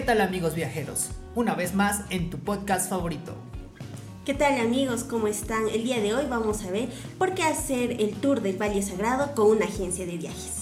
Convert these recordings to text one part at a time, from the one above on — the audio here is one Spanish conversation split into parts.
¿Qué tal amigos viajeros? Una vez más en tu podcast favorito. ¿Qué tal amigos? ¿Cómo están? El día de hoy vamos a ver por qué hacer el tour del Valle Sagrado con una agencia de viajes.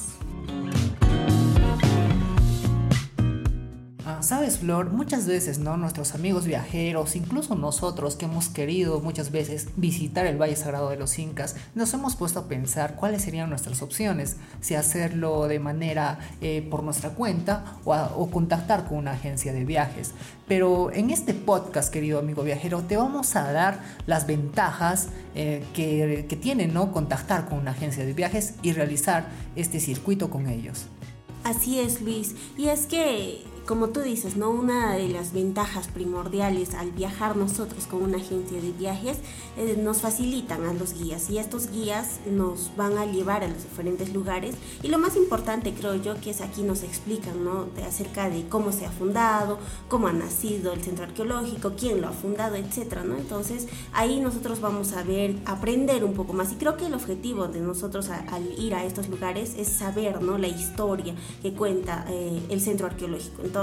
Sabes, Flor, muchas veces, ¿no? Nuestros amigos viajeros, incluso nosotros que hemos querido muchas veces visitar el Valle Sagrado de los Incas, nos hemos puesto a pensar cuáles serían nuestras opciones, si hacerlo de manera eh, por nuestra cuenta o, contactar con una agencia de viajes. Pero en este podcast, querido amigo viajero, te vamos a dar las ventajas eh, que, que tiene, ¿no? Contactar con una agencia de viajes y realizar este circuito con ellos. Así es, Luis. Y es que como tú dices, ¿no? Una de las ventajas primordiales al viajar nosotros con una agencia de viajes eh, nos facilitan a los guías y estos guías nos van a llevar a los diferentes lugares y lo más importante creo yo que es aquí nos explican, ¿no? De acerca de cómo se ha fundado, cómo ha nacido el centro arqueológico, quién lo ha fundado, etcétera, ¿no? Entonces ahí nosotros vamos a ver, aprender un poco más y creo que el objetivo de nosotros al ir a estos lugares es saber, ¿no? La historia que cuenta eh, el centro arqueológico. Entonces,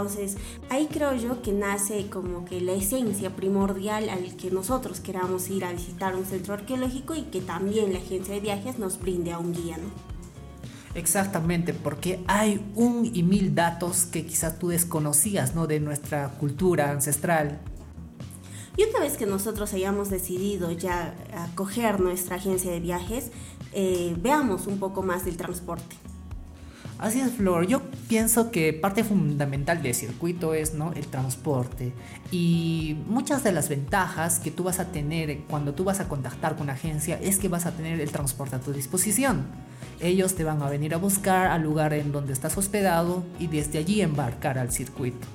ahí creo yo que nace como que la esencia primordial al que nosotros queramos ir a visitar un centro arqueológico y que también la agencia de viajes nos brinde a un guía, ¿no? Exactamente, porque hay un y mil datos que quizás tú desconocías, ¿no? De nuestra cultura ancestral. Y una vez que nosotros hayamos decidido ya acoger nuestra agencia de viajes, eh, veamos un poco más del transporte. Así es, Flor. Yo pienso que parte fundamental del circuito es ¿no? el transporte. Y muchas de las ventajas que tú vas a tener cuando tú vas a contactar con una agencia es que vas a tener el transporte a tu disposición. Ellos te van a venir a buscar al lugar en donde estás hospedado y desde allí embarcar al circuito.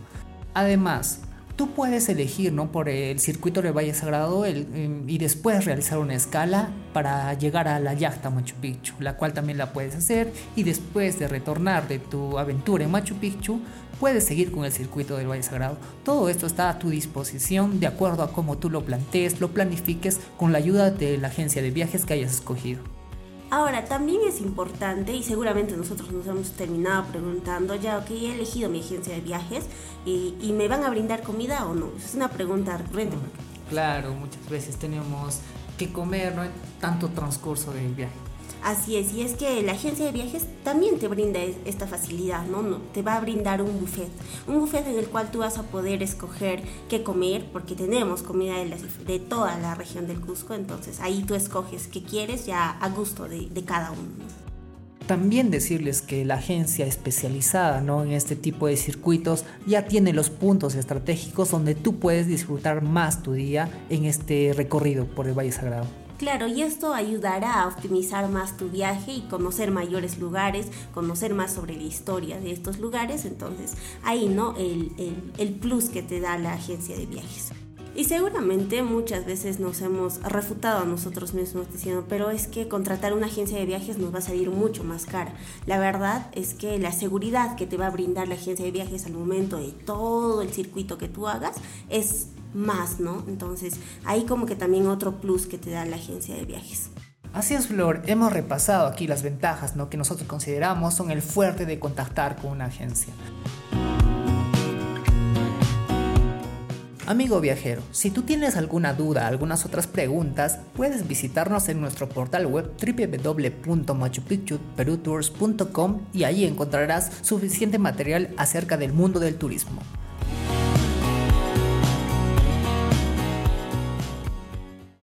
Además, tú puedes elegir ¿no? por el circuito del Valle Sagrado em, y después realizar una escala para llegar a la yacta Machu Picchu, la cual también la puedes hacer y después de retornar de tu aventura en Machu Picchu puedes seguir con el circuito del Valle Sagrado. Todo esto está a tu disposición de acuerdo a cómo tú lo plantees, lo planifiques con la ayuda de la agencia de viajes que hayas escogido. Ahora, también es importante, y seguramente nosotros nos hemos terminado preguntando, ya que he elegido mi agencia de viajes y, y me van a brindar comida o no. Es una pregunta recurrente. Claro, muchas veces tenemos que comer ¿no? en tanto transcurso del viaje. Así es, y es que la agencia de viajes también te brinda esta facilidad, ¿no? Te va a brindar un buffet, un buffet en el cual tú vas a poder escoger qué comer, porque tenemos comida de, de toda la región del Cusco, entonces ahí tú escoges qué quieres ya a gusto de, de cada uno. También decirles que la agencia especializada ¿no? en este tipo de circuitos ya tiene los puntos estratégicos donde tú puedes disfrutar más tu día en este recorrido por el Valle Sagrado. Claro, y esto ayudará a optimizar más tu viaje y conocer mayores lugares, conocer más sobre la historia de estos lugares. Entonces, ahí, ¿no? El, el, plus que te da la agencia de viajes. Y seguramente muchas veces nos hemos refutado a nosotros mismos diciendo, pero es que contratar una agencia de viajes nos va a salir mucho más cara. La verdad es que la seguridad que te va a brindar la agencia de viajes al momento de todo el circuito que tú hagas es más, ¿no? Entonces, ahí como que también otro plus que te da la agencia de viajes. Así es, Flor. Hemos repasado aquí las ventajas ¿no? que nosotros consideramos son el fuerte de contactar con una agencia. Amigo viajero, si tú tienes alguna duda, algunas otras preguntas, puedes visitarnos en nuestro portal web www.machupicchuperutours.com y ahí encontrarás suficiente material acerca del mundo del turismo.